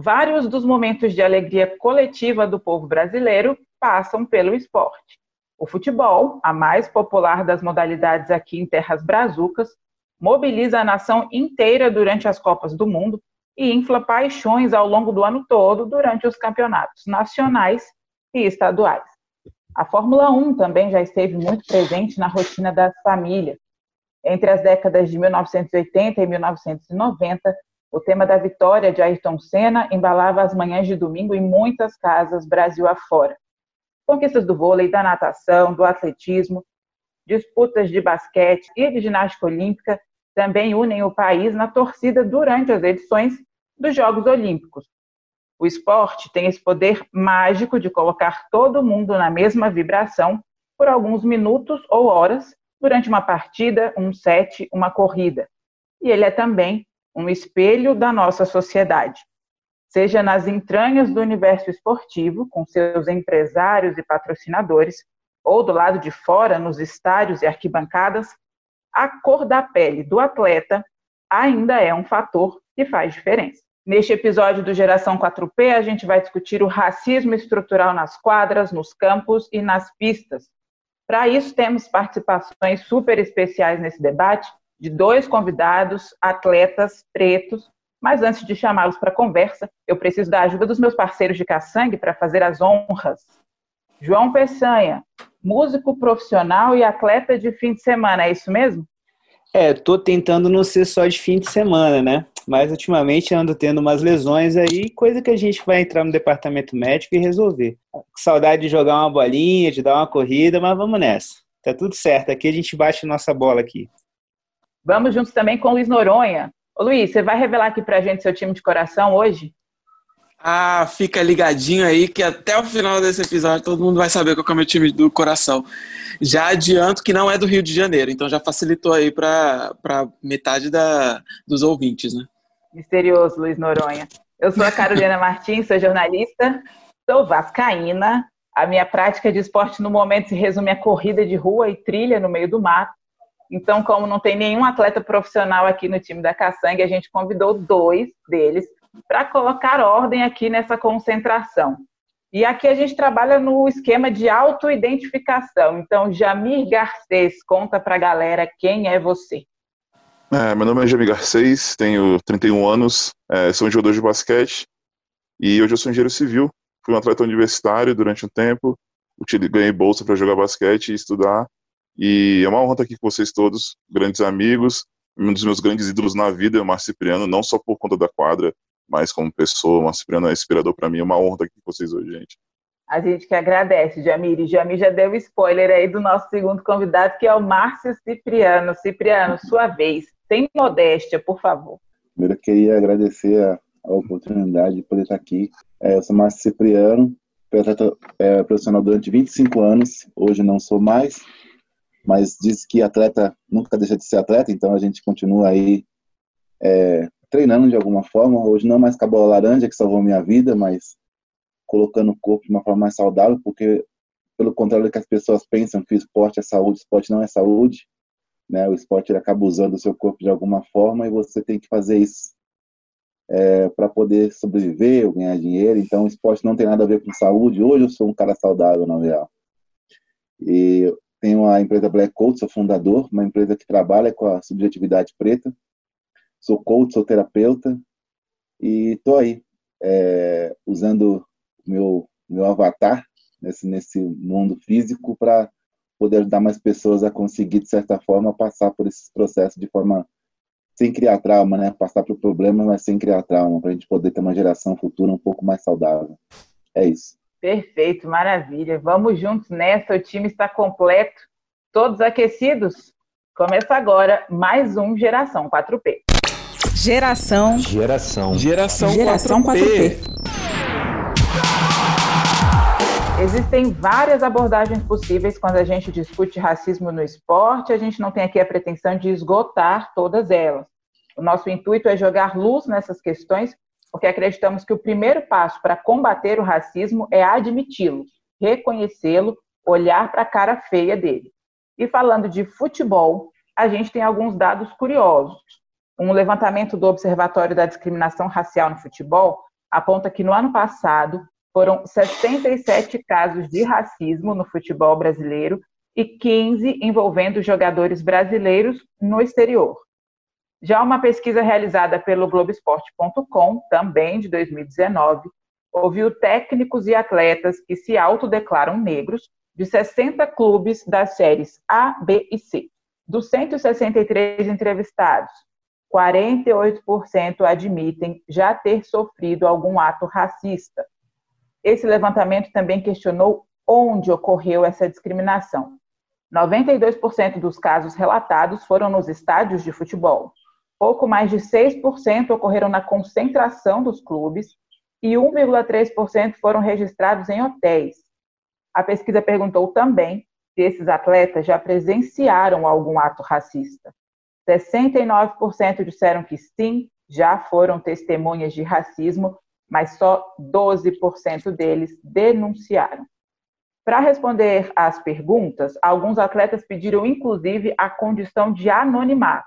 Vários dos momentos de alegria coletiva do povo brasileiro passam pelo esporte. O futebol, a mais popular das modalidades aqui em Terras Brazucas, mobiliza a nação inteira durante as Copas do Mundo e infla paixões ao longo do ano todo durante os campeonatos nacionais e estaduais. A Fórmula 1 também já esteve muito presente na rotina das famílias. Entre as décadas de 1980 e 1990, o tema da vitória de Ayrton Senna embalava as manhãs de domingo em muitas casas Brasil afora. Conquistas do vôlei, da natação, do atletismo, disputas de basquete e de ginástica olímpica também unem o país na torcida durante as edições dos Jogos Olímpicos. O esporte tem esse poder mágico de colocar todo mundo na mesma vibração por alguns minutos ou horas durante uma partida, um set, uma corrida. E ele é também um espelho da nossa sociedade. Seja nas entranhas do universo esportivo, com seus empresários e patrocinadores, ou do lado de fora, nos estádios e arquibancadas, a cor da pele do atleta ainda é um fator que faz diferença. Neste episódio do Geração 4P, a gente vai discutir o racismo estrutural nas quadras, nos campos e nas pistas. Para isso, temos participações super especiais nesse debate de dois convidados, atletas pretos. Mas antes de chamá-los para conversa, eu preciso da ajuda dos meus parceiros de caçangue para fazer as honras. João Peçanha, músico profissional e atleta de fim de semana, é isso mesmo? É, tô tentando não ser só de fim de semana, né? Mas ultimamente ando tendo umas lesões aí, coisa que a gente vai entrar no departamento médico e resolver. Saudade de jogar uma bolinha, de dar uma corrida, mas vamos nessa. Tá tudo certo, aqui a gente bate nossa bola aqui. Vamos juntos também com o Luiz Noronha. Ô Luiz, você vai revelar aqui pra gente seu time de coração hoje? Ah, fica ligadinho aí que até o final desse episódio todo mundo vai saber qual é o meu time do coração. Já adianto que não é do Rio de Janeiro, então já facilitou aí para metade da, dos ouvintes, né? Misterioso, Luiz Noronha. Eu sou a Carolina Martins, sou jornalista, sou vascaína. A minha prática de esporte no momento se resume a corrida de rua e trilha no meio do mato. Então, como não tem nenhum atleta profissional aqui no time da Caçangue, a gente convidou dois deles para colocar ordem aqui nessa concentração. E aqui a gente trabalha no esquema de autoidentificação. Então, Jamir Garcês, conta para a galera quem é você. É, meu nome é Jamir Garcês, tenho 31 anos, é, sou um jogador de basquete e hoje eu sou engenheiro civil. Fui um atleta universitário durante um tempo, ganhei bolsa para jogar basquete e estudar e é uma honra estar aqui com vocês todos, grandes amigos, um dos meus grandes ídolos na vida é o Márcio Cipriano, não só por conta da quadra, mas como pessoa, o Márcio Cipriano é inspirador para mim, é uma honra estar aqui com vocês hoje, gente. A gente que agradece, Jamir. E Jamir já deu spoiler aí do nosso segundo convidado, que é o Márcio Cipriano. Cipriano, sua vez. Sem modéstia, por favor. Primeiro, eu queria agradecer a, a oportunidade de poder estar aqui. É, eu sou Márcio Cipriano, fui atleta é, profissional durante 25 anos, hoje não sou mais, mas diz que atleta nunca deixa de ser atleta, então a gente continua aí é, treinando de alguma forma. Hoje não mais com a bola laranja que salvou minha vida, mas colocando o corpo de uma forma mais saudável, porque pelo contrário do que as pessoas pensam que o esporte é saúde, o esporte não é saúde, né? O esporte ele acaba usando o seu corpo de alguma forma e você tem que fazer isso é, para poder sobreviver ou ganhar dinheiro. Então, o esporte não tem nada a ver com saúde. Hoje eu sou um cara saudável, na real. E tenho a empresa Black Coat, sou fundador, uma empresa que trabalha com a subjetividade preta. Sou coach, sou terapeuta e estou aí é, usando meu meu avatar nesse nesse mundo físico para poder ajudar mais pessoas a conseguir de certa forma passar por esse processo de forma sem criar trauma, né? Passar por problema, mas sem criar trauma, para a gente poder ter uma geração futura um pouco mais saudável. É isso. Perfeito, maravilha. Vamos juntos nessa, o time está completo, todos aquecidos? Começa agora mais um Geração 4P. Geração. Geração. Geração, Geração 4P. 4P. Existem várias abordagens possíveis quando a gente discute racismo no esporte. A gente não tem aqui a pretensão de esgotar todas elas. O nosso intuito é jogar luz nessas questões porque acreditamos que o primeiro passo para combater o racismo é admiti-lo, reconhecê-lo, olhar para a cara feia dele. E falando de futebol, a gente tem alguns dados curiosos. Um levantamento do Observatório da Discriminação Racial no Futebol aponta que no ano passado foram 67 casos de racismo no futebol brasileiro e 15 envolvendo jogadores brasileiros no exterior. Já uma pesquisa realizada pelo Globoesporte.com, também de 2019, ouviu técnicos e atletas que se autodeclaram negros de 60 clubes das séries A, B e C. Dos 163 entrevistados, 48% admitem já ter sofrido algum ato racista. Esse levantamento também questionou onde ocorreu essa discriminação. 92% dos casos relatados foram nos estádios de futebol. Pouco mais de 6% ocorreram na concentração dos clubes e 1,3% foram registrados em hotéis. A pesquisa perguntou também se esses atletas já presenciaram algum ato racista. 69% disseram que sim, já foram testemunhas de racismo, mas só 12% deles denunciaram. Para responder às perguntas, alguns atletas pediram inclusive a condição de anonimato.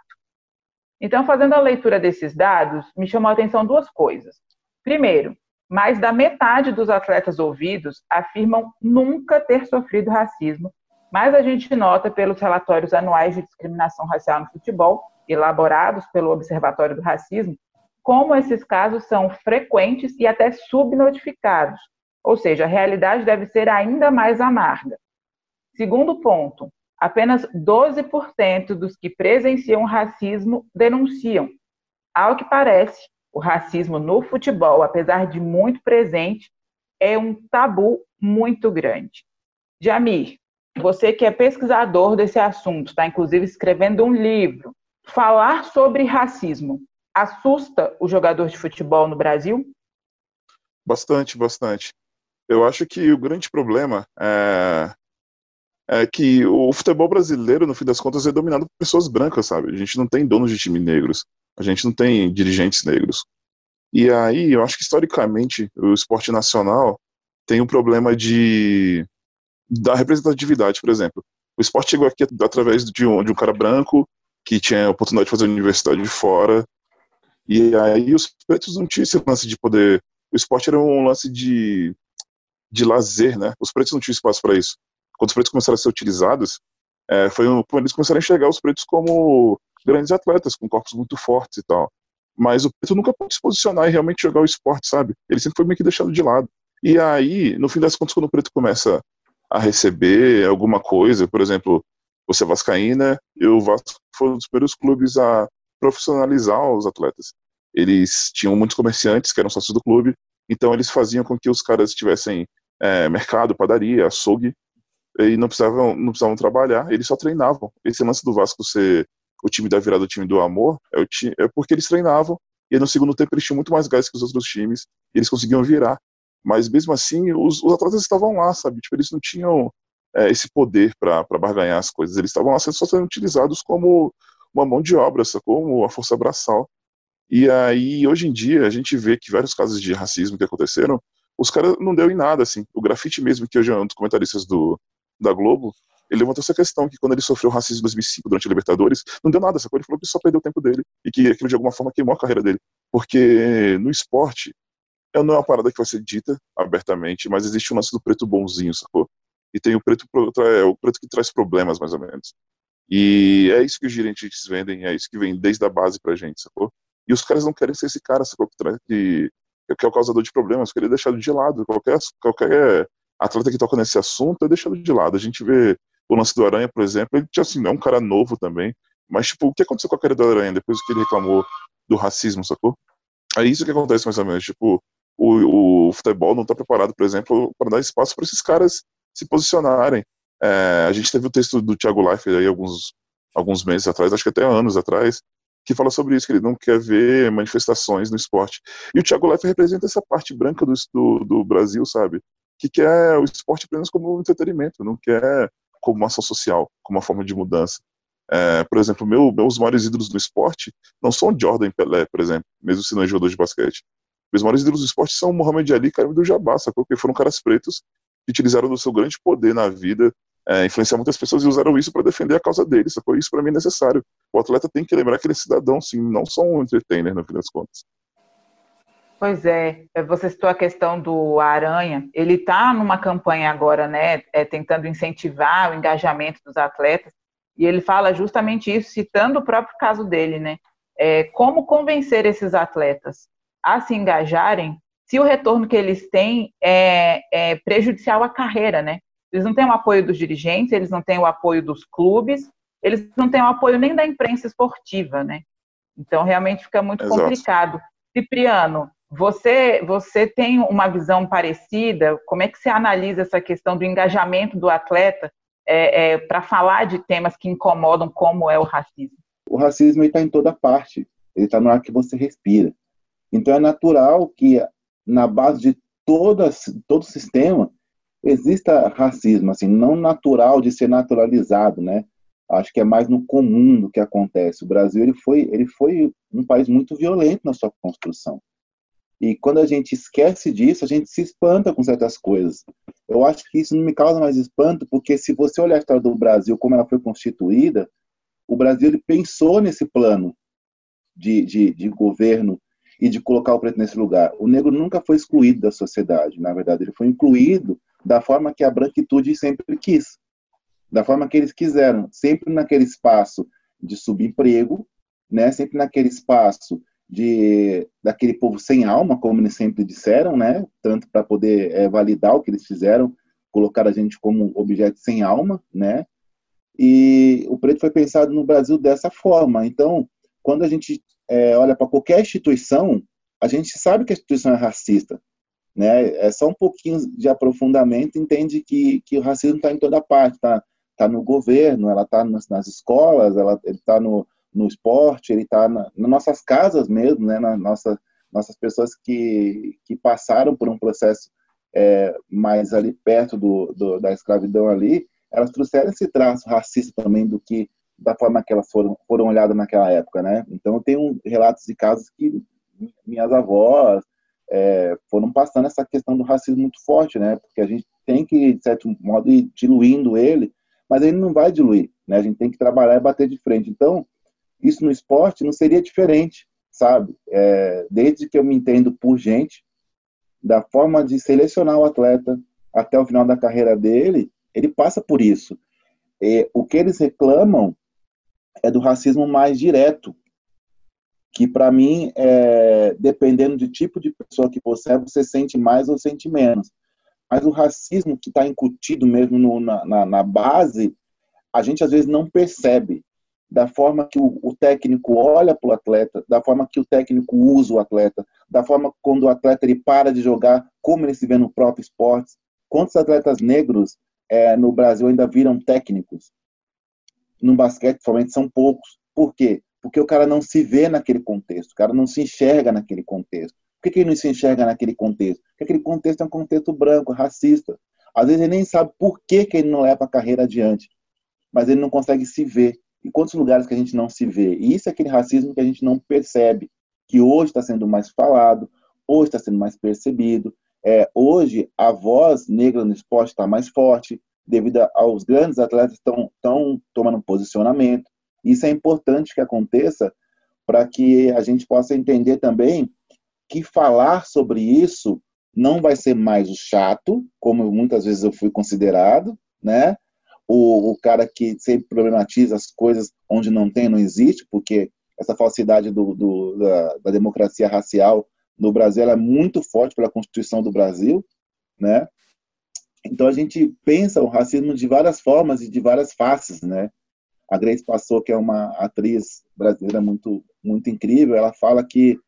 Então, fazendo a leitura desses dados, me chamou a atenção duas coisas. Primeiro, mais da metade dos atletas ouvidos afirmam nunca ter sofrido racismo mas a gente nota pelos relatórios anuais de discriminação racial no futebol, elaborados pelo Observatório do Racismo, como esses casos são frequentes e até subnotificados, ou seja, a realidade deve ser ainda mais amarga. Segundo ponto, apenas 12% dos que presenciam racismo denunciam. Ao que parece, o racismo no futebol, apesar de muito presente, é um tabu muito grande. Jamir, você que é pesquisador desse assunto, está inclusive escrevendo um livro. Falar sobre racismo assusta o jogador de futebol no Brasil? Bastante, bastante. Eu acho que o grande problema é, é que o futebol brasileiro, no fim das contas, é dominado por pessoas brancas, sabe? A gente não tem donos de time negros, a gente não tem dirigentes negros. E aí, eu acho que historicamente o esporte nacional tem um problema de da representatividade, por exemplo. O esporte chegou aqui através de um, de um cara branco que tinha a oportunidade de fazer universidade de fora. E aí os pretos não tinham esse lance de poder. O esporte era um lance de, de lazer, né? Os pretos não tinham espaço para isso. Quando os pretos começaram a ser utilizados, é, foi quando eles começaram a enxergar os pretos como grandes atletas, com corpos muito fortes e tal. Mas o preto nunca pôde se posicionar e realmente jogar o esporte, sabe? Ele sempre foi meio que deixado de lado. E aí, no fim das contas, quando o preto começa a receber alguma coisa, por exemplo, você é vascaína e o Vasco foi um dos primeiros clubes a profissionalizar os atletas. Eles tinham muitos comerciantes que eram sócios do clube, então eles faziam com que os caras tivessem é, mercado, padaria, açougue, e não precisavam, não precisavam trabalhar, eles só treinavam. Esse lance do Vasco ser o time da virada, o time do amor, é, é porque eles treinavam, e no segundo tempo eles tinham muito mais gás que os outros times, e eles conseguiam virar. Mas mesmo assim, os, os atletas estavam lá, sabe? Tipo, eles não tinham é, esse poder para barganhar as coisas. Eles estavam lá só sendo utilizados como uma mão de obra? Como a força braçal. E aí, hoje em dia, a gente vê que vários casos de racismo que aconteceram, os caras não deu em nada, assim. O grafite mesmo, que hoje é um dos comentaristas do, da Globo, ele levantou essa questão que quando ele sofreu racismo em 2005 durante a Libertadores, não deu nada, sacou? Ele falou que só perdeu o tempo dele e que aquilo de alguma forma queimou a carreira dele. Porque no esporte, não é uma parada que vai ser dita abertamente, mas existe um lance do preto bonzinho, sacou? E tem o preto, é o preto que traz problemas, mais ou menos. E é isso que os gerentes vendem, é isso que vem desde a base pra gente, sacou? E os caras não querem ser esse cara, sacou? Que, que é o causador de problemas, querer deixar de lado. Qualquer, qualquer atleta que toca nesse assunto é deixado de lado. A gente vê o lance do Aranha, por exemplo, ele tinha assim, é um cara novo também, mas tipo, o que aconteceu com a carreira do Aranha depois que ele reclamou do racismo, sacou? É isso que acontece mais ou menos, tipo, o, o futebol não está preparado, por exemplo, para dar espaço para esses caras se posicionarem. É, a gente teve o texto do Thiago Leifert aí alguns, alguns meses atrás, acho que até anos atrás, que fala sobre isso, que ele não quer ver manifestações no esporte. E o Thiago Leifert representa essa parte branca do, do, do Brasil, sabe? Que quer o esporte apenas como entretenimento, não quer como uma ação social, como uma forma de mudança. É, por exemplo, meu, meus maiores ídolos do esporte não são Jordan e Pelé, por exemplo, mesmo se não é jogador de basquete. Os maiores ídolos do esporte são Muhammad Ali e Karim do sacou? Porque foram caras pretos que utilizaram do seu grande poder na vida, é, influenciar muitas pessoas e usaram isso para defender a causa deles, sacou? Isso para mim é necessário. O atleta tem que lembrar que ele é cidadão, sim, não só um entertainer, no fim das contas. Pois é, é, você citou a questão do Aranha. Ele está numa campanha agora, né, é, tentando incentivar o engajamento dos atletas, e ele fala justamente isso, citando o próprio caso dele, né? É, como convencer esses atletas a se engajarem se o retorno que eles têm é, é prejudicial à carreira, né? Eles não têm o apoio dos dirigentes, eles não têm o apoio dos clubes, eles não têm o apoio nem da imprensa esportiva, né? Então, realmente fica muito Exato. complicado. Cipriano, você, você tem uma visão parecida? Como é que você analisa essa questão do engajamento do atleta é, é, para falar de temas que incomodam, como é o racismo? O racismo está em toda parte. Ele está no ar que você respira. Então é natural que na base de todas, todo sistema exista racismo, assim, não natural de ser naturalizado, né? Acho que é mais no comum do que acontece. O Brasil ele foi, ele foi um país muito violento na sua construção. E quando a gente esquece disso, a gente se espanta com certas coisas. Eu acho que isso não me causa mais espanto, porque se você olhar a história do Brasil, como ela foi constituída, o Brasil ele pensou nesse plano de, de, de governo e de colocar o preto nesse lugar. O negro nunca foi excluído da sociedade, na verdade, ele foi incluído da forma que a branquitude sempre quis, da forma que eles quiseram, sempre naquele espaço de subemprego, né, sempre naquele espaço de daquele povo sem alma, como eles sempre disseram, né? Tanto para poder é, validar o que eles fizeram, colocar a gente como objeto sem alma, né? E o preto foi pensado no Brasil dessa forma. Então, quando a gente é, olha para qualquer instituição, a gente sabe que a instituição é racista, né? É só um pouquinho de aprofundamento entende que que o racismo está em toda parte, tá? Tá no governo, ela está nas, nas escolas, ela está no no esporte, ele está na, nas nossas casas mesmo, né, na nossa, nossas pessoas que, que passaram por um processo é, mais ali perto do, do, da escravidão ali, elas trouxeram esse traço racista também do que da forma que elas foram, foram olhadas naquela época, né? Então eu tenho relatos de casos que minhas avós é, foram passando essa questão do racismo muito forte, né? Porque a gente tem que, de certo modo, ir diluindo ele, mas ele não vai diluir, né? A gente tem que trabalhar e bater de frente. Então, isso no esporte não seria diferente, sabe? É, desde que eu me entendo por gente, da forma de selecionar o atleta até o final da carreira dele, ele passa por isso. E, o que eles reclamam é do racismo mais direto, que para mim, é, dependendo do tipo de pessoa que você é, você sente mais ou sente menos. Mas o racismo que está incutido mesmo no, na, na, na base, a gente às vezes não percebe da forma que o, o técnico olha para o atleta, da forma que o técnico usa o atleta, da forma quando o atleta ele para de jogar, como ele se vê no próprio esporte. Quantos atletas negros é, no Brasil ainda viram técnicos? No basquete, provavelmente são poucos. Por quê? Porque o cara não se vê naquele contexto, o cara não se enxerga naquele contexto. Por que, que ele não se enxerga naquele contexto? Porque aquele contexto é um contexto branco, racista. Às vezes ele nem sabe por que, que ele não leva a carreira adiante, mas ele não consegue se ver e quantos lugares que a gente não se vê. E isso é aquele racismo que a gente não percebe, que hoje está sendo mais falado, hoje está sendo mais percebido. É, hoje a voz negra no esporte está mais forte, devido aos grandes atletas estão estão tomando posicionamento. Isso é importante que aconteça para que a gente possa entender também que falar sobre isso não vai ser mais o chato, como muitas vezes eu fui considerado, né? O, o cara que sempre problematiza as coisas onde não tem, não existe, porque essa falsidade do, do, da, da, democracia racial no Brasil é muito forte pela Constituição do Brasil, né? Então a gente pensa o racismo de várias formas e de várias faces, né? A Grace Passou, que é uma atriz brasileira muito muito incrível, ela fala que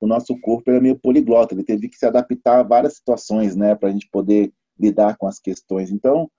o nosso corpo é meio poliglota, ele teve que se adaptar a várias situações, né, para a gente poder lidar com as questões. Então,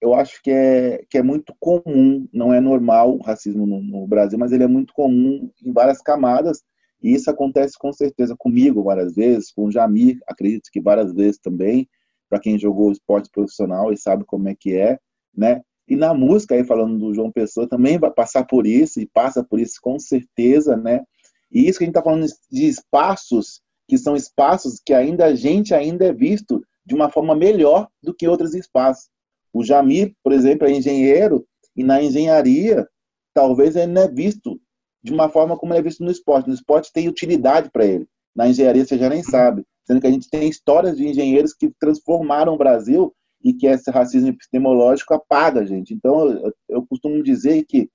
eu acho que é, que é muito comum, não é normal o racismo no, no, Brasil, mas ele é muito comum em várias camadas, e isso acontece com certeza comigo várias vezes, com o Jamir, acredito que várias vezes também, para quem jogou esporte profissional e sabe como é que é, né? E na música, aí falando do João Pessoa, também vai passar por isso, e passa por isso com certeza, né? E isso que a gente está falando de espaços, que são espaços que ainda a gente ainda é visto de uma forma melhor do que outros espaços. O Jamir, por exemplo, é engenheiro e na engenharia talvez ele não é visto de uma forma como ele é visto no esporte. No esporte tem utilidade para ele. na engenharia você já nem sabe. Sendo que a gente tem histórias de engenheiros que transformaram o Brasil e que esse racismo epistemológico apaga a gente. Então, eu, eu costumo dizer que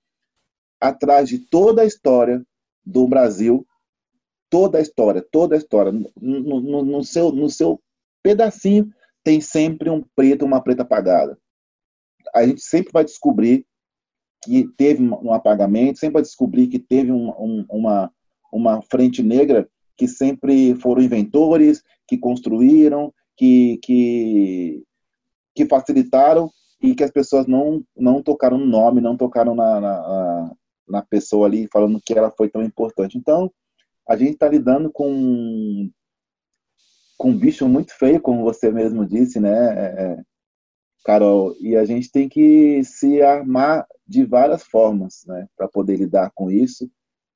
atrás de toda a história do Brasil, toda a história, toda a história, no, no, no, seu, no seu pedacinho, tem sempre um preto, uma preta apagada. A gente sempre vai descobrir que teve um apagamento, sempre vai descobrir que teve um, um, uma, uma frente negra que sempre foram inventores, que construíram, que, que, que facilitaram e que as pessoas não, não tocaram no nome, não tocaram na, na, na pessoa ali, falando que ela foi tão importante. Então, a gente está lidando com, com um bicho muito feio, como você mesmo disse, né, é, é, Carol? E a gente tem que se armar de várias formas, né, para poder lidar com isso.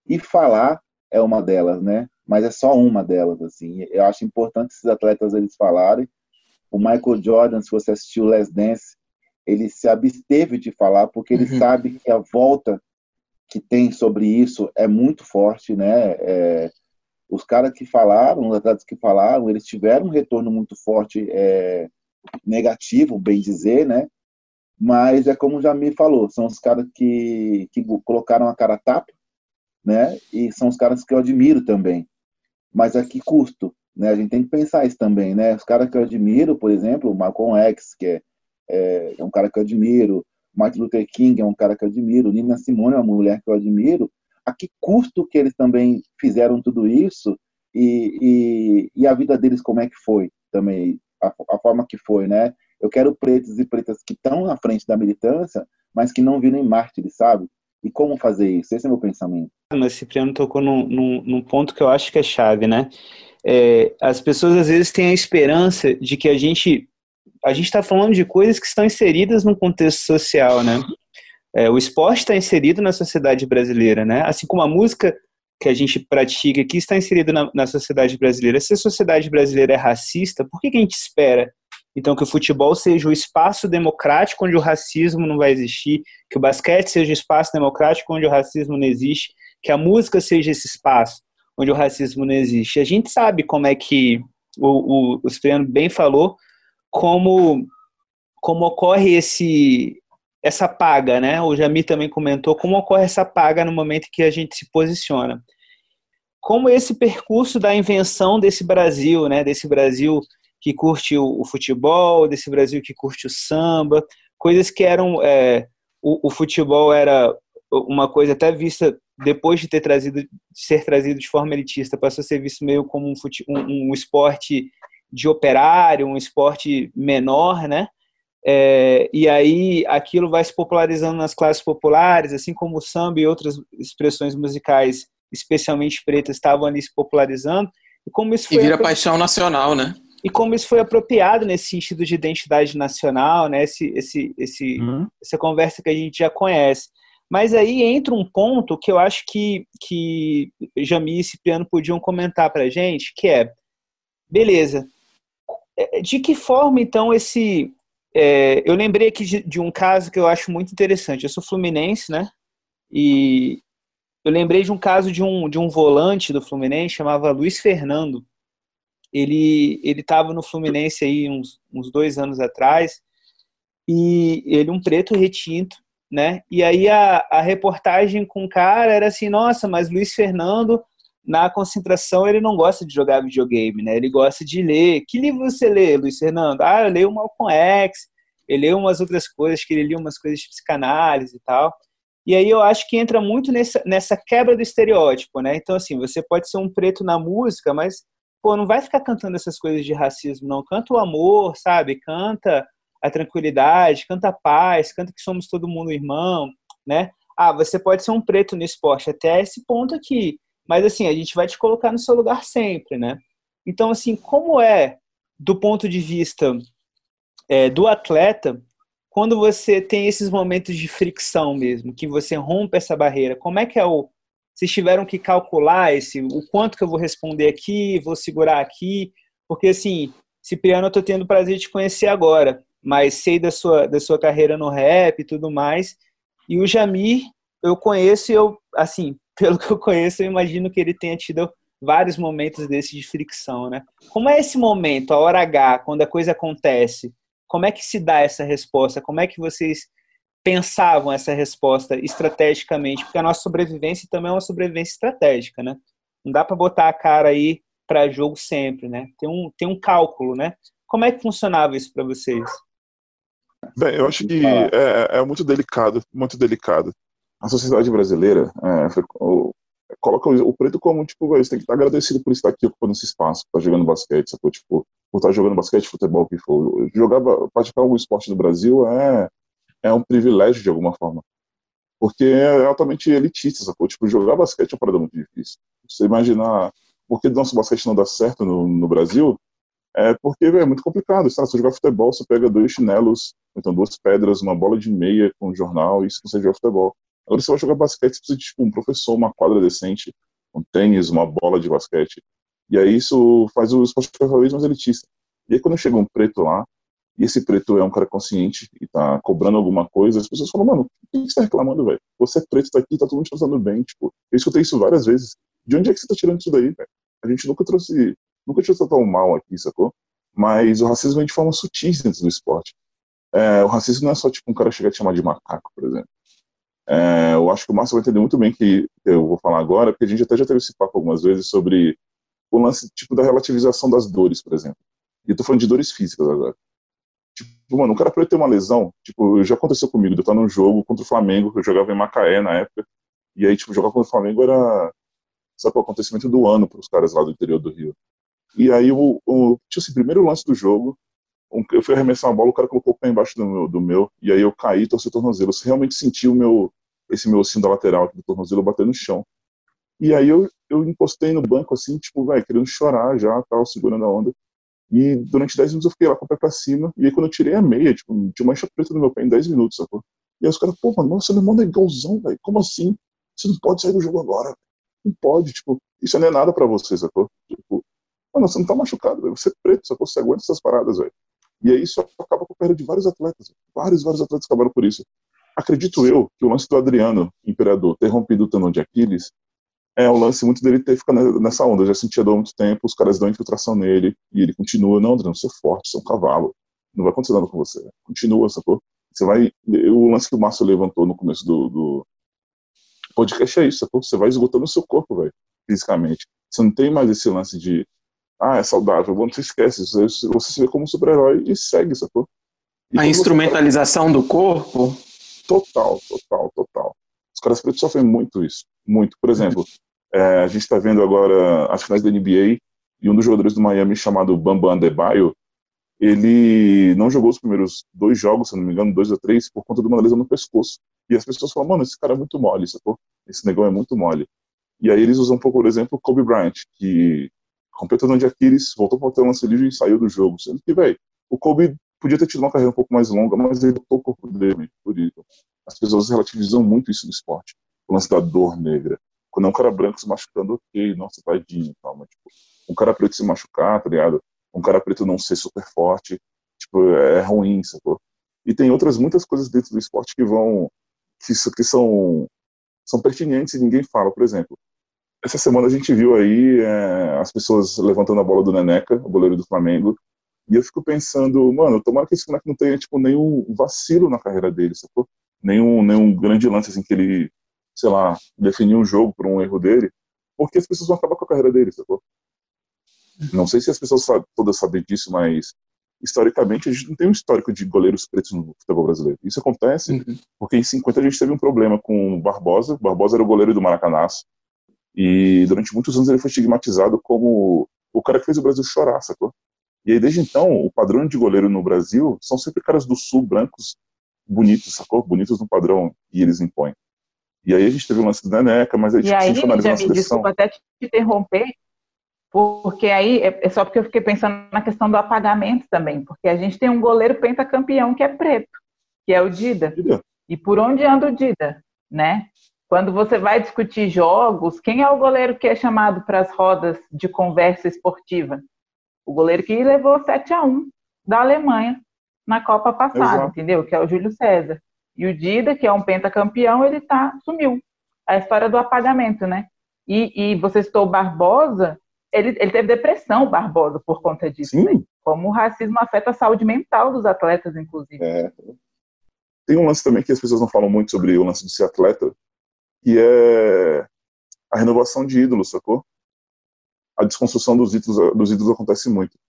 E falar é uma delas, né? Mas é só uma delas, assim. Eu acho importante esses atletas eles falarem. O Michael Jordan, se você assistiu Last Dance, ele se absteve de falar porque ele uhum. sabe que a volta que tem sobre isso é muito forte, né? É, os caras que falaram, os atletas que falaram, eles tiveram um retorno muito forte, é, negativo, bem dizer, né? Mas é como já me falou, são os caras que, que colocaram a cara tapa, né? E são os caras que eu admiro também. Mas a que custo? Né? A gente tem que pensar isso também, né? Os caras que eu admiro, por exemplo, o Malcolm X, que é, é, é um cara que eu admiro, Martin Luther King é um cara que eu admiro, Nina Simone é uma mulher que eu admiro. A que custo que eles também fizeram tudo isso e, e, e a vida deles como é que foi também, a, a, forma que foi, né? Eu quero pretos e pretas que estão na frente da militância, mas que não virem mártires, sabe? E como fazer isso? Esse é meu pensamento. Mas Cipriano tocou num, num, num ponto que eu acho que é chave, né? É, as pessoas às vezes têm a esperança de que a gente a gente está falando de coisas que estão inseridas no contexto social, né? É, o esporte está inserido na sociedade brasileira, né? Assim como a música que a gente pratica aqui está inserida na, na sociedade brasileira. Se a sociedade brasileira é racista, por que, que a gente espera então que o futebol seja o espaço democrático onde o racismo não vai existir, que o basquete seja o espaço democrático onde o racismo não existe, que a música seja esse espaço onde o racismo não existe. A gente sabe como é que o, o, o Cipriano bem falou, como, como ocorre esse essa paga, né? O Jami também comentou como ocorre essa paga no momento que a gente se posiciona. Como esse percurso da invenção desse Brasil, né? Desse Brasil que curte o, futebol, desse Brasil que curte o samba, coisas que eram é, o, o, futebol era uma coisa até vista depois de ter trazido de ser trazido de forma elitista passou a ser visto meio como um, fute, um, um esporte de operário, um esporte menor, né? É, e aí aquilo vai se popularizando nas classes populares, assim como o samba e outras expressões musicais, especialmente pretas, estavam ali se popularizando. E como isso foi e vira paixão nacional, né? E como isso foi apropriado nesse sentido de identidade nacional, né? Esse, esse, esse, uhum. Essa conversa que a gente já conhece. Mas aí entra um ponto que eu acho que, que Jami e Cipriano podiam comentar para a gente, que é, beleza, é, de que forma, então, esse. É, eu lembrei aqui de, de, um caso que eu acho muito interessante. Eu sou fluminense, né? E eu lembrei de um caso de um, de um volante do Fluminense, chamava Luiz Fernando. Ele ele estava no Fluminense aí uns, uns dois anos atrás e ele um preto retinto, né? E aí a, a reportagem com o cara era assim, nossa, mas Luiz Fernando na concentração ele não gosta de jogar videogame, né? Ele gosta de ler. Que livro você lê, Luiz Fernando? Ah, eu leio o Malcolm X, ele leu umas outras coisas, que ele lia umas coisas de psicanálise e tal. E aí eu acho que entra muito nessa, nessa quebra do estereótipo, né? Então, assim, você pode ser um preto na música, mas, pô, não vai ficar cantando essas coisas de racismo, não. Canta o amor, sabe? Canta a tranquilidade, canta a paz, canta que somos todo mundo irmão, né? Ah, você pode ser um preto no esporte até esse ponto aqui mas assim, a gente vai te colocar no seu lugar sempre, né? Então, assim, como é do ponto de vista é, do atleta, quando você tem esses momentos de fricção mesmo, que você rompe essa barreira, como é que é o. Vocês tiveram que calcular esse, o quanto que eu vou responder aqui, vou segurar aqui, porque assim, Cipriano, eu tô tendo o prazer de te conhecer agora, mas sei da sua, da sua carreira no rap e tudo mais. E o Jamir, eu conheço e eu, assim, pelo que eu conheço, eu imagino que ele tenha tido vários momentos desses de fricção, né? Como é esse momento, a hora H, quando a coisa acontece? Como é que se dá essa resposta? Como é que vocês pensavam essa resposta estrategicamente? Porque a nossa sobrevivência também é uma sobrevivência estratégica, né? Não dá para botar a cara aí para jogo sempre, né? Tem um, tem um cálculo, né? Como é que funcionava isso para vocês? Bem, eu acho que é, é, é, muito delicado, muito delicado. A sociedade brasileira é, coloca o, preto como, tipo, você tem que estar agradecido por estar aqui ocupando esse espaço, por estar jogando basquete, sacou? Tipo, por estar jogando basquete, futebol, que for. Jogar, praticar algum esporte no Brasil é, é um privilégio de alguma forma. Porque é altamente elitista, sacou? Tipo, jogar basquete é uma parada muito difícil. Você imaginar por que nosso basquete não dá certo no, no Brasil, é porque é muito complicado. Se jogar futebol, você pega dois chinelos, então duas pedras, uma bola de meia com um jornal, isso você joga futebol. Agora você vai jogar basquete, você precisa de tipo, um professor, uma quadra decente, um tênis, uma bola de basquete. E aí isso faz o esporte cada vez mais elitista. E aí quando chega um preto lá, e esse preto é um cara consciente e tá cobrando alguma coisa, as pessoas falam, mano, o que você tá reclamando, velho? Você é preto, tá aqui, tá todo mundo te tratando bem. Tipo, eu escutei isso várias vezes. De onde é que você tá tirando isso daí, velho? A gente nunca trouxe, nunca tinha tratado mal aqui, sacou? Mas o racismo vem de forma sutil dentro do esporte. É, o racismo não é só tipo um cara chegar e te chamar de macaco, por exemplo. É, eu acho que o Márcio vai entender muito bem que eu vou falar agora, porque a gente até já teve esse papo algumas vezes sobre o lance tipo da relativização das dores, por exemplo. E eu tô falando de dores físicas agora. Tipo, mano, o cara pode ter uma lesão, tipo, já aconteceu comigo, eu estar num jogo contra o Flamengo, que eu jogava em Macaé na época, e aí, tipo, jogar contra o Flamengo era, sabe, o acontecimento do ano para os caras lá do interior do Rio. E aí, o, o, tinha esse primeiro lance do jogo, eu fui arremessar a bola, o cara colocou o pé embaixo do meu, do meu e aí eu caí, torci o tornozelo. Você realmente sentiu o meu, esse meu ossinho da lateral aqui do tornozelo bater no chão. E aí eu, eu encostei no banco assim, tipo, vai, querendo chorar já, tal, segurando a onda. E durante 10 minutos eu fiquei lá com o pé pra cima. E aí quando eu tirei a meia, tipo, tinha uma mancha preta no meu pé em 10 minutos, sacou? E aí os caras, pô, mano, você não manda igualzão, velho. Como assim? Você não pode sair do jogo agora. Não pode, tipo, isso não é nada pra você, sacou? Tipo, mano, você não tá machucado, véio. você é preto, sacou? Você aguenta essas paradas, velho. E aí isso acaba com a perda de vários atletas. Vários, vários atletas acabaram por isso. Acredito eu que o lance do Adriano, imperador, ter rompido o tendão de Aquiles, é o lance muito dele ter ficado nessa onda. Eu já sentia dor há muito tempo, os caras dão infiltração nele, e ele continua, não, Adriano, você é forte, você é um cavalo, não vai acontecer nada com você. Continua, sacou? Você vai. O lance que o Márcio levantou no começo do, do podcast é isso, sacou? Você vai esgotando o seu corpo, velho, fisicamente. Você não tem mais esse lance de, ah, é saudável, você esquece, você, você se vê como um super-herói e segue, sacou? E a instrumentalização do corpo? Total, total, total. Os caras pretos sofrem muito isso, muito. Por exemplo, é, a gente está vendo agora as finais da NBA e um dos jogadores do Miami chamado Bamba Adebayo, ele não jogou os primeiros dois jogos, se não me engano, dois ou três, por conta de uma lesão no pescoço. E as pessoas falam, mano, esse cara é muito mole, sacou? Esse negão é muito mole. E aí eles usam um pouco, por exemplo, Kobe Bryant, que rompeu o tendão de Aquiles, voltou para o lance livre e saiu do jogo. Sendo que, velho, o Kobe podia ter tido uma carreira um pouco mais longa, mas ele botou o corpo dele por isso. As pessoas relativizam muito isso no esporte, o lance da dor negra. Quando é um cara branco se machucando, ok, nossa, tadinho, calma. Tipo, um cara preto se machucar, tá ligado? Um cara preto não ser super forte, tipo, é ruim, sacou? E tem outras muitas coisas dentro do esporte que vão, que, que são, são pertinentes e ninguém fala. Por exemplo, essa semana a gente viu aí é, as pessoas levantando a bola do Neneca, o goleiro do Flamengo, e eu fico pensando, mano, tomara que esse moleque não tenha, tipo, nenhum vacilo na carreira dele, sacou? Nenhum, nenhum grande lance, assim, que ele, sei lá, definiu um jogo por um erro dele, porque as pessoas vão acabar com a carreira dele, sacou? Não sei se as pessoas sabem, todas sabem disso, mas historicamente a gente não tem um histórico de goleiros pretos no futebol brasileiro. Isso acontece uhum. porque em 50 a gente teve um problema com o Barbosa. O Barbosa era o goleiro do Maracanaço. E durante muitos anos ele foi estigmatizado como o cara que fez o Brasil chorar, sacou? E aí, desde então, o padrão de goleiro no Brasil são sempre caras do sul, brancos, bonitos, sacou? Bonitos no padrão que eles impõem. E aí a gente teve o lance do Neneca, mas a gente, e aí, a gente analisar a seleção... Desculpa até te interromper, porque aí é, é só porque eu fiquei pensando na questão do apagamento também, porque a gente tem um goleiro pentacampeão que é preto, que é o Dida. Dida. E por onde anda o Dida, né? Quando você vai discutir jogos, quem é o goleiro que é chamado para as rodas de conversa esportiva? O goleiro que levou 7 a 1 da Alemanha na Copa passada, Exato. entendeu? Que é o Júlio César. E o Dida, que é um pentacampeão, ele tá sumiu. A história do apagamento, né? E, e você citou o Barbosa, ele, ele teve depressão, Barbosa, por conta disso. Né? Como o racismo afeta a saúde mental dos atletas, inclusive. É. Tem um lance também que as pessoas não falam muito sobre o lance de ser atleta, que é a renovação de ídolos, sacou? A desconstrução dos ídolos, dos ídolos acontece muito.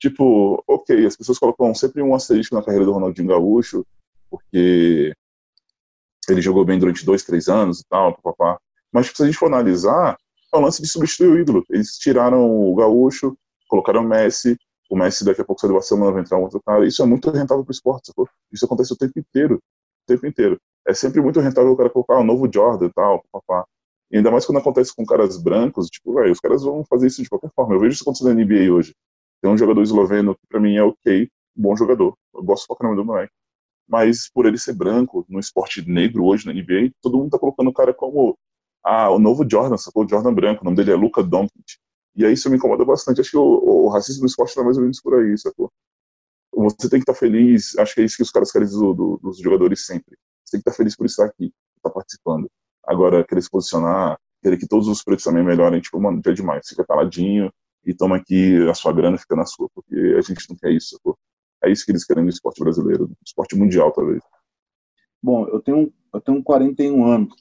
Tipo, ok, as pessoas colocam sempre um asterisco na carreira do Ronaldinho Gaúcho, porque ele jogou bem durante dois, três anos e tal, papapá. Mas tipo, se a gente for analisar, é o lance de substituir o ídolo. Eles tiraram o Gaúcho, colocaram o Messi, o Messi daqui a pouco sai do Barcelona, vai entrar um outro cara. Isso é muito rentável para o esporte, sacou? Isso acontece o tempo inteiro, tempo inteiro. É sempre muito rentável o cara colocar um novo Jordan e tal, papá. E ainda mais quando acontece com caras brancos, tipo, velho, os caras vão fazer isso de qualquer forma. Eu vejo isso acontecendo na NBA hoje. Tem um jogador esloveno que pra mim é ok, bom jogador. Eu gosto pra caramba do moleque. Mas por ele ser branco, no esporte negro hoje na NBA, todo mundo tá colocando o cara como ah, o novo Jordan, sacou? O Jordan branco, o nome dele é Luca Doncic. E aí isso me incomoda bastante. Acho que o, o racismo no esporte tá mais ou menos por aí, sacou? Você tem que estar tá feliz, acho que é isso que os caras querem do, do, dos jogadores sempre. Você tem que estar tá feliz por estar aqui, estar tá participando. Agora, querer se posicionar, querer que todos os pretos também melhorem, tipo, mano, já é demais. Fica caladinho e toma aqui a sua grana fica na sua, porque a gente não quer isso, sacou? É isso que eles querem no esporte brasileiro, no esporte mundial, talvez. Bom, eu tenho, eu tenho 41 anos,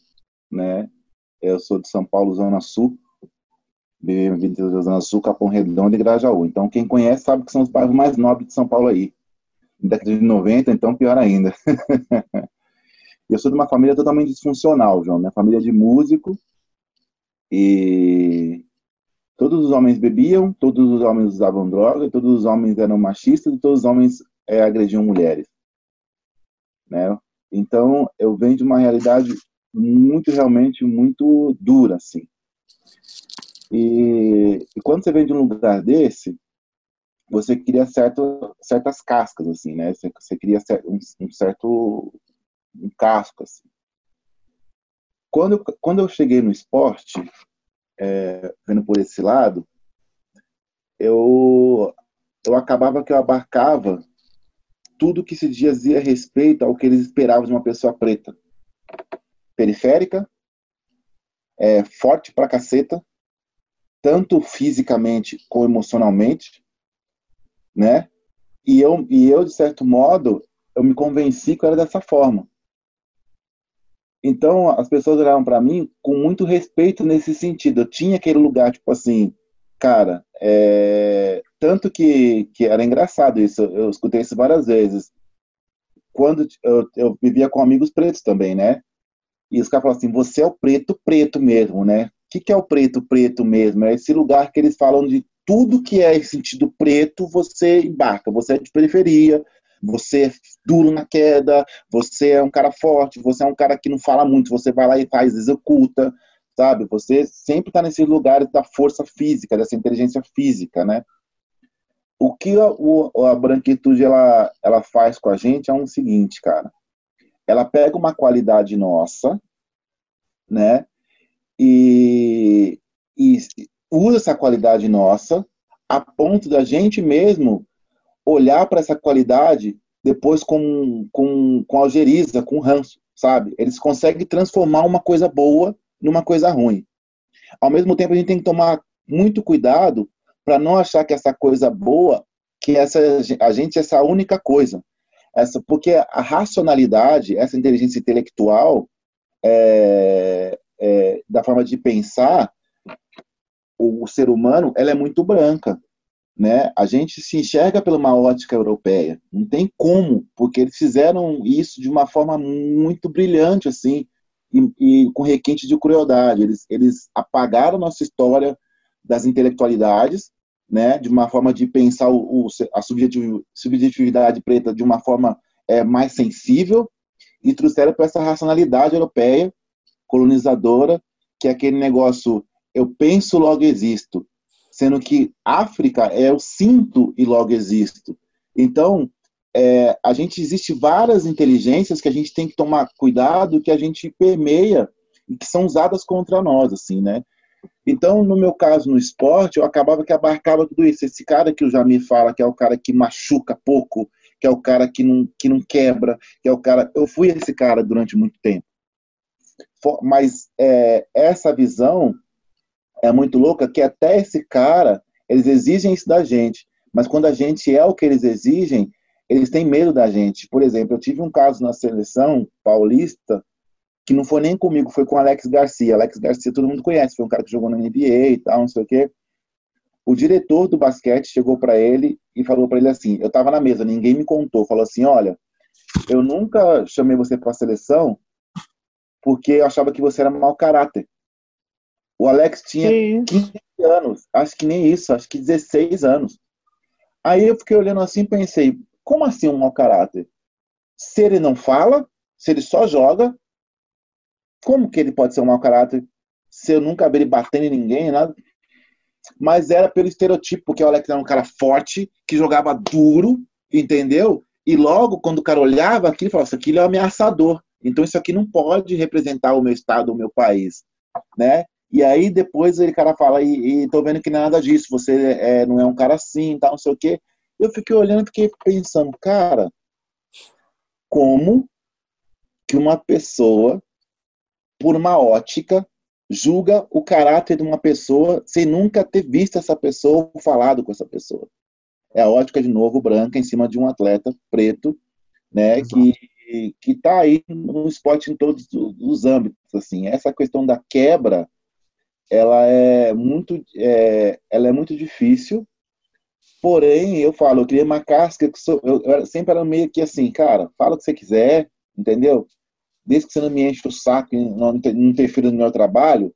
né? Eu sou de São Paulo, Zona Sul, BM22 da Zona Sul, Capão Redondo e Grajaú. Então, quem conhece sabe que são os bairros mais nobres de São Paulo aí. década de 90, então pior ainda. eu sou de uma família totalmente disfuncional, João. Minha família é de músico e todos os homens bebiam, todos os homens usavam droga, todos os homens eram machistas e todos os homens é, agrediam mulheres. Né? Então, eu venho de uma realidade muito, realmente, muito dura, assim. E, e, quando você vem de um lugar desse, você cria certo, certas cascas, assim, né? Você, você cria um, um, certo um casco, assim. Quando quando eu cheguei no esporte, é, vendo por esse lado, eu, eu acabava que eu abarcava tudo que se dizia respeito ao que eles esperavam de uma pessoa preta. Periférica, é, forte pra caceta, tanto fisicamente como emocionalmente, né? E eu, e eu de certo modo, eu me convenci que era dessa forma. Então, as pessoas olhavam para mim com muito respeito nesse sentido. Eu tinha aquele lugar, tipo assim, cara, é... tanto que, que era engraçado isso, eu escutei isso várias vezes. Quando eu, eu vivia com amigos pretos também, né? E os caras falavam assim: você é o preto, preto mesmo, né? Que, que é o preto preto mesmo? É esse lugar que eles falam de tudo que é sentido preto, você embarca. Você é de periferia, você é duro na queda, você é um cara forte, você é um cara que não fala muito, você vai lá e faz, executa, sabe? Você sempre está nesses lugares da força física, dessa inteligência física, né? O que a, a branquitude ela, ela faz com a gente é o um seguinte, cara. Ela pega uma qualidade nossa, né? E, e usa essa qualidade nossa a ponto da gente mesmo olhar para essa qualidade depois com, com, com algeriza, com ranço, sabe? Eles conseguem transformar uma coisa boa numa coisa ruim. Ao mesmo tempo, a gente tem que tomar muito cuidado para não achar que essa coisa boa, que essa, a gente é essa única coisa. Essa, porque a racionalidade, essa inteligência intelectual, é, é, da forma de pensar o, o, ser humano, ela é muito branca, né? A gente se enxerga pela uma ótica europeia. Não tem como, porque eles fizeram isso de uma forma muito brilhante, assim, e, e com requinte de crueldade. Eles, eles apagaram nossa história das intelectualidades, né? De uma forma de pensar o, o a subjetividade preta de uma forma é, mais sensível e trouxeram para essa racionalidade europeia colonizadora, que é aquele negócio eu penso, logo existo, sendo que África é eu sinto e logo existo. Então, é, a gente existe várias inteligências que a gente tem que tomar cuidado, que a gente permeia e que são usadas contra nós, assim, né? Então, no meu caso, no esporte, eu acabava que abarcava tudo isso. Esse cara que o Jamir fala, que é o cara que machuca pouco, que é o cara que não, que não quebra, que é o cara. Eu fui esse cara durante muito tempo mas é, essa visão é muito louca que até esse cara, eles exigem isso da gente, mas quando a gente é o que eles exigem, eles têm medo da gente. Por exemplo, eu tive um caso na seleção paulista que não foi nem comigo, foi com Alex Garcia. Alex Garcia todo mundo conhece, foi um cara que jogou na NBA e tal, não sei o quê. O diretor do basquete chegou para ele e falou para ele assim: eu estava na mesa, ninguém me contou. Falou assim: olha, eu nunca chamei você para a seleção porque eu achava que você era mau caráter. O Alex tinha 15 anos, acho que nem isso, acho que 16 anos. Aí eu fiquei olhando assim e pensei: como assim um mau caráter? Se ele não fala, se ele só joga, como que ele pode ser um mau caráter se eu nunca vi ele batendo em ninguém, nada? Mas era pelo estereotipo, porque o Alex era um cara forte, que jogava duro, entendeu? E logo, quando o cara olhava aquilo, falava, isso aqui é um ameaçador. Então isso aqui não pode representar o meu estado, o meu país, né? E aí depois ele cara fala, e, e tô vendo que é nada disso, você é, não é um cara assim, tal, não sei o quê. Eu fiquei olhando fiquei pensando, cara, como que uma pessoa, por uma ótica, julga o caráter de uma pessoa sem nunca ter visto essa pessoa ou falado com essa pessoa. É a ótica, de novo, branca em cima de um atleta preto, né, Exato. que que está aí no esporte em todos os âmbitos. Assim, essa questão da quebra, ela é muito, é, ela é muito difícil. Porém, eu falo, eu criei uma casca que sou, eu, eu sempre era meio que assim, cara, fala o que você quiser, entendeu? desde que você não me enche o saco e não, não interfira no meu trabalho,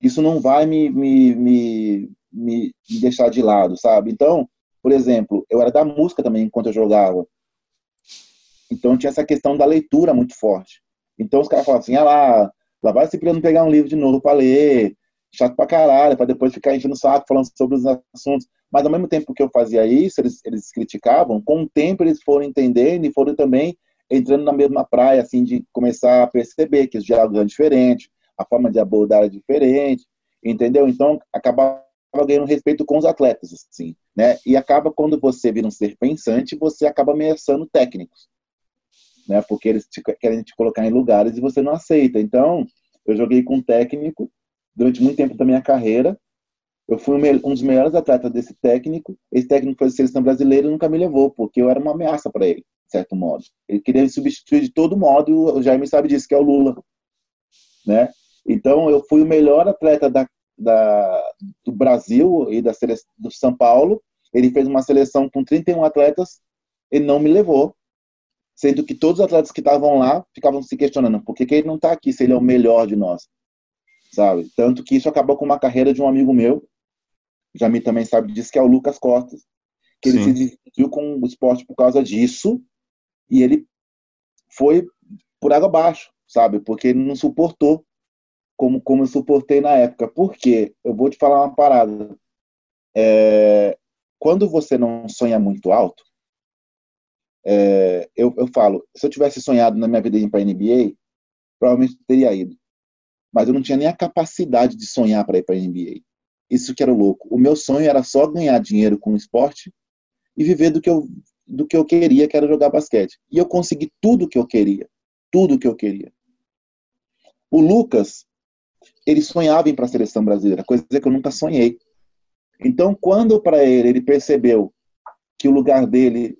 isso não vai me, me, me, me, deixar de lado, sabe? Então, por exemplo, eu era da música também enquanto eu jogava. Então tinha essa questão da leitura muito forte. Então os caras falavam assim, ah lá, lá vai Cipriano pegar um livro de novo para ler, chato pra caralho, para depois ficar enchendo o saco falando sobre os assuntos. Mas ao mesmo tempo que eu fazia isso, eles, eles criticavam, com o tempo eles foram entendendo e foram também entrando na mesma praia, assim, de começar a perceber que os diálogos são diferentes, a forma de abordar é diferente, entendeu? Então, acaba ganhando respeito com os atletas, assim, né? E acaba, quando você vira um ser pensante, você acaba ameaçando técnicos, né? Porque eles te, querem te colocar em lugares e você não aceita. Então, eu joguei com um técnico durante muito tempo da minha carreira, eu fui um dos melhores atletas desse técnico. Esse técnico foi da seleção brasileira e nunca me levou, porque eu era uma ameaça para ele certo modo. Ele queria me substituir de todo modo, o Jaime sabe disso, que é o Lula. Né? Então, eu fui o melhor atleta da, da, do Brasil e da do São Paulo. Ele fez uma seleção com 31 atletas, ele não me levou. Sendo que todos os atletas que estavam lá ficavam se questionando por que, que ele não está aqui se ele é o melhor de nós. Sabe? Tanto que isso acabou com uma carreira de um amigo meu, Jamie também sabe disso, que é o Lucas Costas, que Sim. ele se desiludiu com o esporte por causa disso, e ele foi por água abaixo, sabe? Porque ele não suportou como, como eu suportei na época. Por quê? Eu vou te falar uma parada. É, quando você não sonha muito alto, é, eu, eu falo, se eu tivesse sonhado na minha vida ir para a NBA, provavelmente teria ido. Mas eu não tinha nem a capacidade de sonhar para ir para a NBA. Isso que era louco. O meu sonho era só ganhar dinheiro com o esporte e viver do que eu do que eu queria, que era jogar basquete. E eu consegui tudo que eu queria. Tudo que eu queria. O Lucas, ele sonhava em para a seleção brasileira, coisa que eu nunca sonhei. Então, quando para ele, ele percebeu que o lugar dele,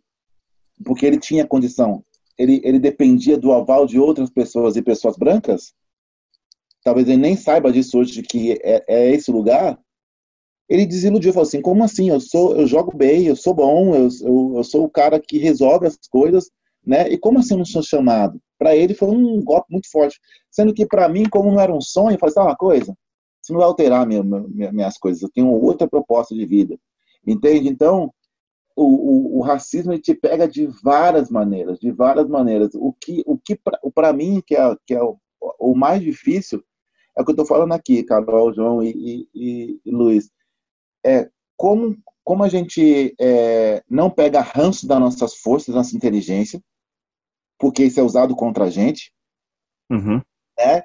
porque ele tinha condição, ele, ele dependia do aval de outras pessoas e pessoas brancas, talvez ele nem saiba disso hoje, que é, é esse lugar, ele desiludiu, falou assim, como assim, eu sou, eu jogo bem, eu sou bom, eu, eu, eu sou o cara que resolve as coisas, né, e como assim eu não sou chamado? Para ele foi um golpe muito forte, sendo que para mim, como não era um sonho, eu falei, sabe uma coisa? Isso não vai alterar minha, minha, minhas coisas, eu tenho outra proposta de vida, entende? Então, o, o, o racismo ele te pega de várias maneiras, de várias maneiras. O que, o que para mim, que é, que é o, o mais difícil, é o que eu estou falando aqui, Carol, João e, e, e, e Luiz é como, como a gente é, não pega ranço das nossas forças, da nossa inteligência, porque isso é usado contra a gente, uhum. né?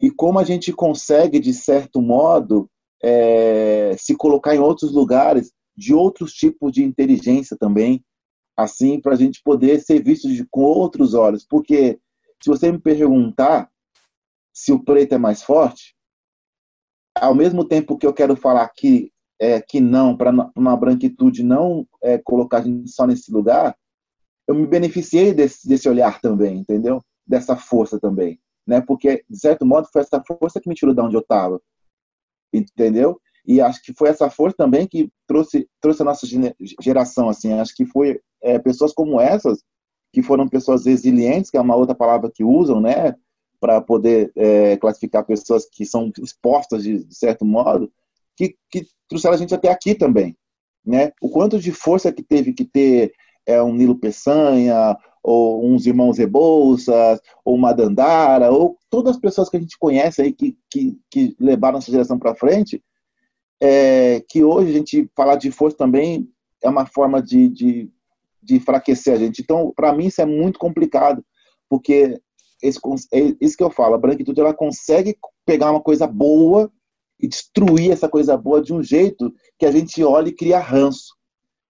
E como a gente consegue, de certo modo, é, se colocar em outros lugares de outros tipos de inteligência também, assim, para a gente poder ser visto de, com outros olhos. Porque se você me perguntar se o preto é mais forte, ao mesmo tempo que eu quero falar que, é, que não, para uma branquitude não é, colocar a gente só nesse lugar, eu me beneficiei desse, desse olhar também, entendeu? Dessa força também, né? Porque, de certo modo, foi essa força que me tirou de onde eu estava, entendeu? E acho que foi essa força também que trouxe, trouxe a nossa geração, assim. Acho que foi é, pessoas como essas, que foram pessoas resilientes, que é uma outra palavra que usam, né? Para poder é, classificar pessoas que são expostas de, de certo modo, que, que trouxeram a gente até aqui também, né? O quanto de força que teve que ter é, um Nilo Peçanha, ou uns irmãos Rebouças, ou uma Dandara, ou todas as pessoas que a gente conhece aí que, que, que levaram essa geração para frente, é, que hoje a gente falar de força também é uma forma de, de, de enfraquecer a gente. Então, para mim, isso é muito complicado, porque esse, é isso que eu falo, a branquitude ela consegue pegar uma coisa boa e destruir essa coisa boa de um jeito que a gente olha e cria ranço.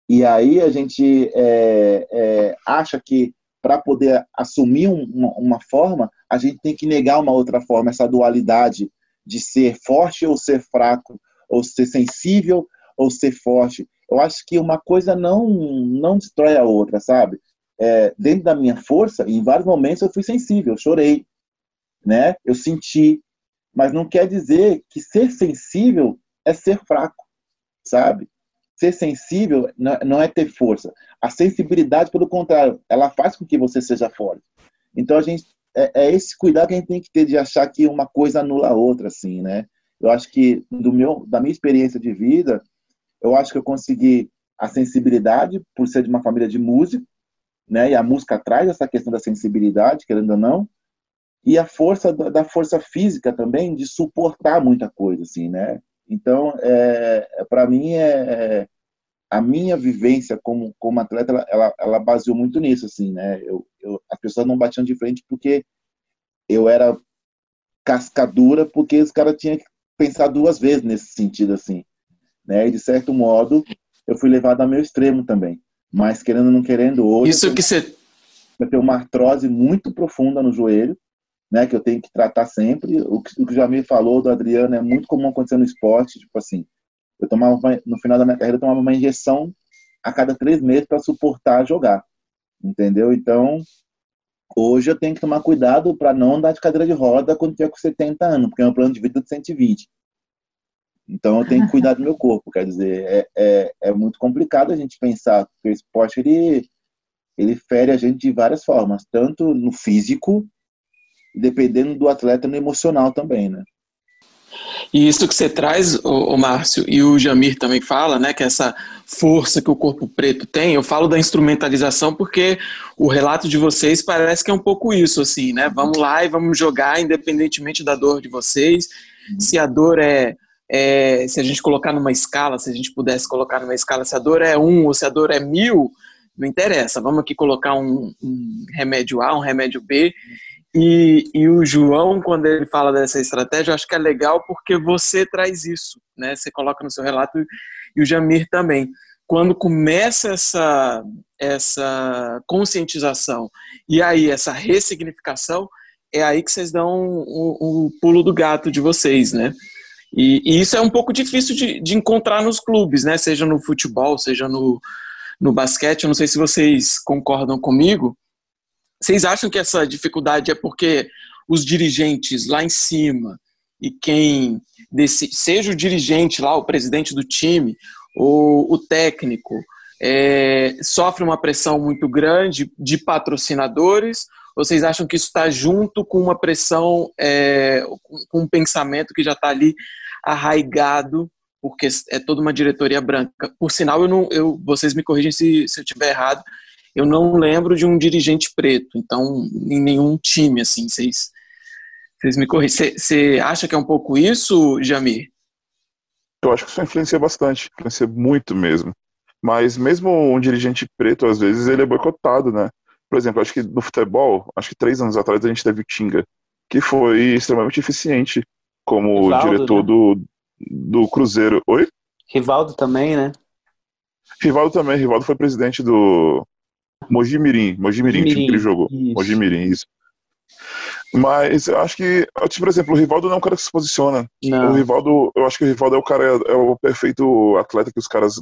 E aí a gente é, é, acha que para poder assumir um, uma, uma, forma, a gente tem que negar uma outra forma, essa dualidade de ser forte ou ser fraco, ou ser sensível, ou ser forte. Eu acho que uma coisa não, não destrói a outra, sabe? É, dentro da minha força, em vários momentos eu fui sensível, eu chorei, né? Eu senti, mas não quer dizer que ser sensível é ser fraco, sabe? Ser sensível não é ter força. A sensibilidade, pelo contrário, ela faz com que você seja forte. Então a gente é, é esse cuidado que a gente tem que ter de achar que uma coisa anula a outra, assim, né? Eu acho que do meu, da minha experiência de vida, eu acho que eu consegui a sensibilidade por ser de uma família de músico, né? E a música traz essa questão da sensibilidade, querendo ou não, e a força da força física também de suportar muita coisa, assim, né? Então, é, é para mim é, é, a minha vivência como como atleta, ela, ela, ela baseou muito nisso, assim, né? Eu, eu, as pessoas não batiam de frente porque eu era cascadura, porque os caras tinham que pensar duas vezes nesse sentido, assim. Né? E, de certo modo, eu fui levado ao meu extremo também. Mas, querendo ou não querendo, hoje... Isso que você... Eu tenho uma artrose muito profunda no joelho, né, que eu tenho que tratar sempre. O que, o que já me falou do Adriano é muito comum acontecer no esporte, tipo assim, eu tomava, no final da minha carreira, eu tomava uma injeção a cada três meses para suportar jogar, entendeu? Então, Hoje eu tenho que tomar cuidado para não andar de cadeira de roda quando tiver com 70 anos, porque é um plano de vida de 120. Então eu tenho que cuidar do meu corpo. Quer dizer, é, é, é muito complicado a gente pensar, porque o esporte ele, ele fere a gente de várias formas, tanto no físico, dependendo do atleta, no emocional também, né? E isso que você traz, o, Márcio, e o Jamir também fala, né, que essa força que o corpo preto tem, eu falo da instrumentalização porque o relato de vocês parece que é um pouco isso, assim, né? Vamos lá e vamos jogar independentemente da dor de vocês. Se a dor é, é se a gente colocar numa escala, se a gente pudesse colocar numa escala, se a dor é um ou se a dor é mil, não interessa. Vamos aqui colocar um, um remédio A, um remédio B e, e, o João, quando ele fala dessa estratégia, eu acho que é legal porque você traz isso, né? Você coloca no seu relato e o Jamir também. Quando começa essa, essa conscientização e aí essa ressignificação, é aí que vocês dão o, o pulo do gato de vocês, né? E, e isso é um pouco difícil de, de, encontrar nos clubes, né? Seja no futebol, seja no, no basquete. Eu não sei se vocês concordam comigo, vocês acham que essa dificuldade é porque os dirigentes lá em cima e quem desse, seja o dirigente lá, o presidente do time, ou o técnico, é, sofre uma pressão muito grande de patrocinadores? Ou vocês acham que isso está junto com uma pressão, é, com um pensamento que já está ali arraigado, porque é toda uma diretoria branca? Por sinal, eu não, eu, vocês me corrigem se, se eu estiver errado, eu não lembro de um dirigente preto, então, em nenhum time, assim, vocês, vocês me corrigem. Você acha que é um pouco isso, Jamir? Eu acho que isso influencia bastante, influencia muito mesmo. Mas mesmo um dirigente preto, às vezes, ele é boicotado, né? Por exemplo, acho que no futebol, acho que três anos atrás a gente teve o Tinga, que foi extremamente eficiente como Rivaldo, diretor né? do, do Cruzeiro. Oi? Rivaldo também, né? Rivaldo também, Rivaldo foi presidente do, Mojimirim, Mojimirim, o time que ele jogou. Isso. Mojimirim, isso. Mas eu acho que, tipo, por exemplo, o Rivaldo não é um cara que se posiciona. Não. O Rivaldo, eu acho que o Rivaldo é o cara, é o perfeito atleta que os caras,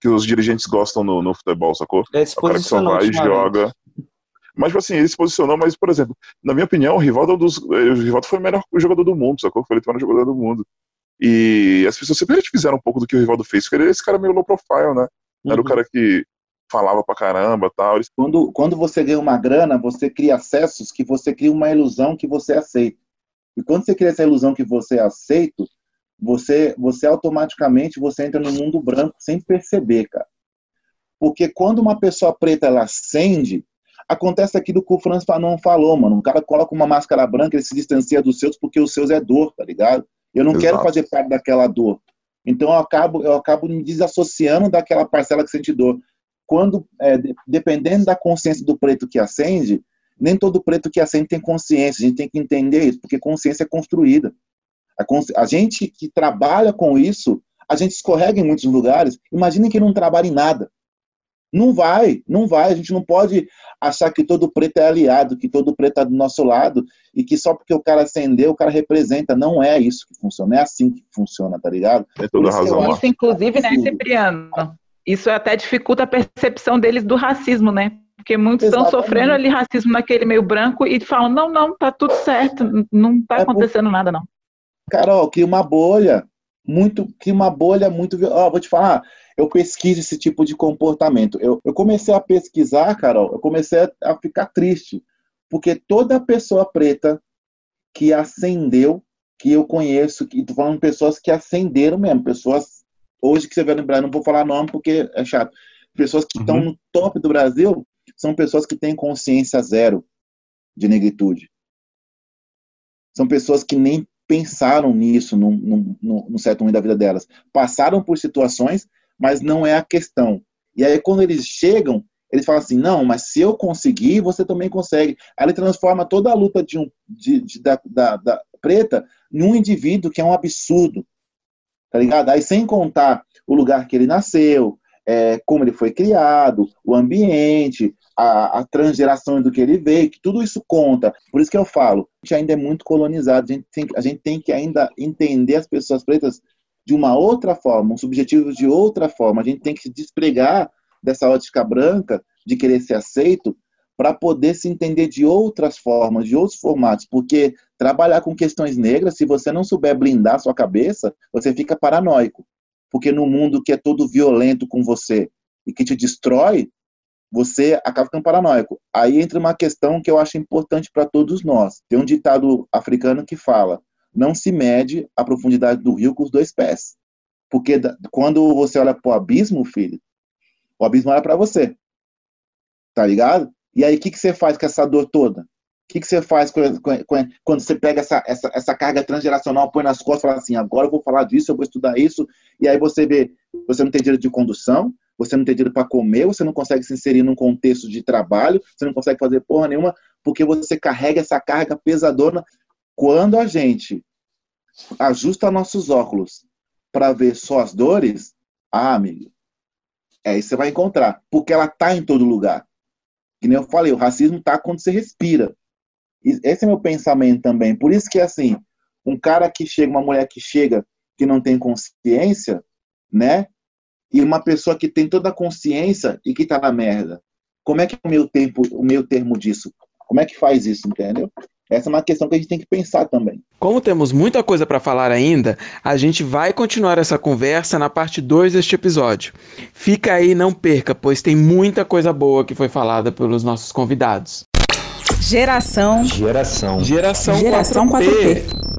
que os dirigentes gostam no, no futebol, sacou? Ele se É o cara que só vai e joga. Mas, tipo assim, ele se posicionou, mas, por exemplo, na minha opinião, o Rivaldo, é um dos, o Rivaldo foi o melhor jogador do mundo, sacou? Foi ele o melhor jogador do mundo. E as pessoas sempre fizeram um pouco do que o Rivaldo fez, porque ele é esse cara meio low profile, né? Era o Uhum. cara que falava pra caramba tal. Quando, quando você ganha uma grana, você cria acessos que você cria uma ilusão que você aceita. E quando você cria essa ilusão que você é aceito, você, você automaticamente você entra no mundo branco sem perceber, cara. Porque quando uma pessoa preta ela acende, acontece aquilo que o Franz Fanon falou, mano. Um cara coloca uma máscara branca, ele se distancia dos seus porque os seus é dor, tá ligado? Eu não quero Exato. fazer parte daquela dor. Então eu acabo, eu acabo me desassociando daquela parcela que sente dor quando, é, de- dependendo da consciência do preto que acende, nem todo preto que acende tem consciência. A gente tem que entender isso, porque consciência é construída. A, consci- a gente que trabalha com isso, a gente escorrega em muitos lugares. Imaginem que não trabalha em nada. Não vai, não vai. A gente não pode achar que todo preto é aliado, que todo preto está do nosso lado e que só porque o cara acendeu, o cara representa. Não é isso que funciona, é assim que funciona, tá ligado? Por toda que eu razão acho- inclusive, né, Absurdo. Cipriano? Isso até dificulta a percepção deles do racismo, né? Porque muitos estão Exatamente. sofrendo ali racismo naquele meio branco e falam, não, não, tá tudo certo, não tá É por- acontecendo nada, não. Carol, cria uma bolha. Muito, cria uma bolha muito. Ó, vou te falar, eu pesquiso esse tipo de comportamento. Eu, eu comecei a pesquisar, Carol, eu comecei a, a ficar triste. Porque toda pessoa preta que ascendeu, que eu conheço, que tô falando pessoas que ascenderam mesmo, pessoas hoje que você vai lembrar, não vou falar nome porque é chato. Pessoas que estão Uhum. no top do Brasil são pessoas que têm consciência zero de negritude. São pessoas que nem pensaram nisso num, num, num certo momento da vida delas. Passaram por situações, mas não é a questão. E aí, quando eles chegam, eles falam assim: não, mas se eu conseguir, você também consegue. Aí ele transforma toda a luta de um, de, de- da, da, da preta num indivíduo que é um absurdo. Tá ligado? Aí, sem contar o lugar que ele nasceu, é, como ele foi criado, o ambiente, a, a transgeração do que ele veio, que tudo isso conta. Por isso que eu falo, a gente ainda é muito colonizado, a gente tem, a gente tem que ainda entender as pessoas pretas de uma outra forma, os objetivos de outra forma. A gente tem que se despregar dessa ótica branca de querer ser aceito para poder se entender de outras formas, de outros formatos, porque trabalhar com questões negras, se você não souber blindar sua cabeça, você fica paranoico. Porque no mundo que é todo violento com você e que te destrói, você acaba ficando paranoico. Aí entra uma questão que eu acho importante para todos nós. Tem um ditado africano que fala: não se mede a profundidade do rio com os dois pés. Porque quando você olha para o abismo, filho, o abismo olha para você. Tá ligado? E aí, o que, que você faz com essa dor toda? O que, que você faz com- quando você pega essa, essa, essa carga transgeracional, põe nas costas e fala assim: agora eu vou falar disso, eu vou estudar isso, e aí você vê, você não tem dinheiro de condução, você não tem dinheiro para comer, você não consegue se inserir num contexto de trabalho, você não consegue fazer porra nenhuma, porque você carrega essa carga pesadona. Quando a gente ajusta nossos óculos para ver só as dores, ah, amigo, é isso que você vai encontrar, porque ela tá em todo lugar. Que nem eu falei, o racismo tá quando você respira. Esse é meu pensamento também. Por isso que, assim, um cara que chega, uma mulher que chega, que não tem consciência, né? E uma pessoa que tem toda a consciência e que tá na merda. Como é que é o meu tempo, o meu termo disso? Como é que faz isso, entendeu? Essa é uma questão que a gente tem que pensar também. Como temos muita coisa para falar ainda, a gente vai continuar essa conversa na parte 2 deste episódio. Fica aí, não perca, pois tem muita coisa boa que foi falada pelos nossos convidados. Geração. Geração. Geração, Geração 4P. 4P.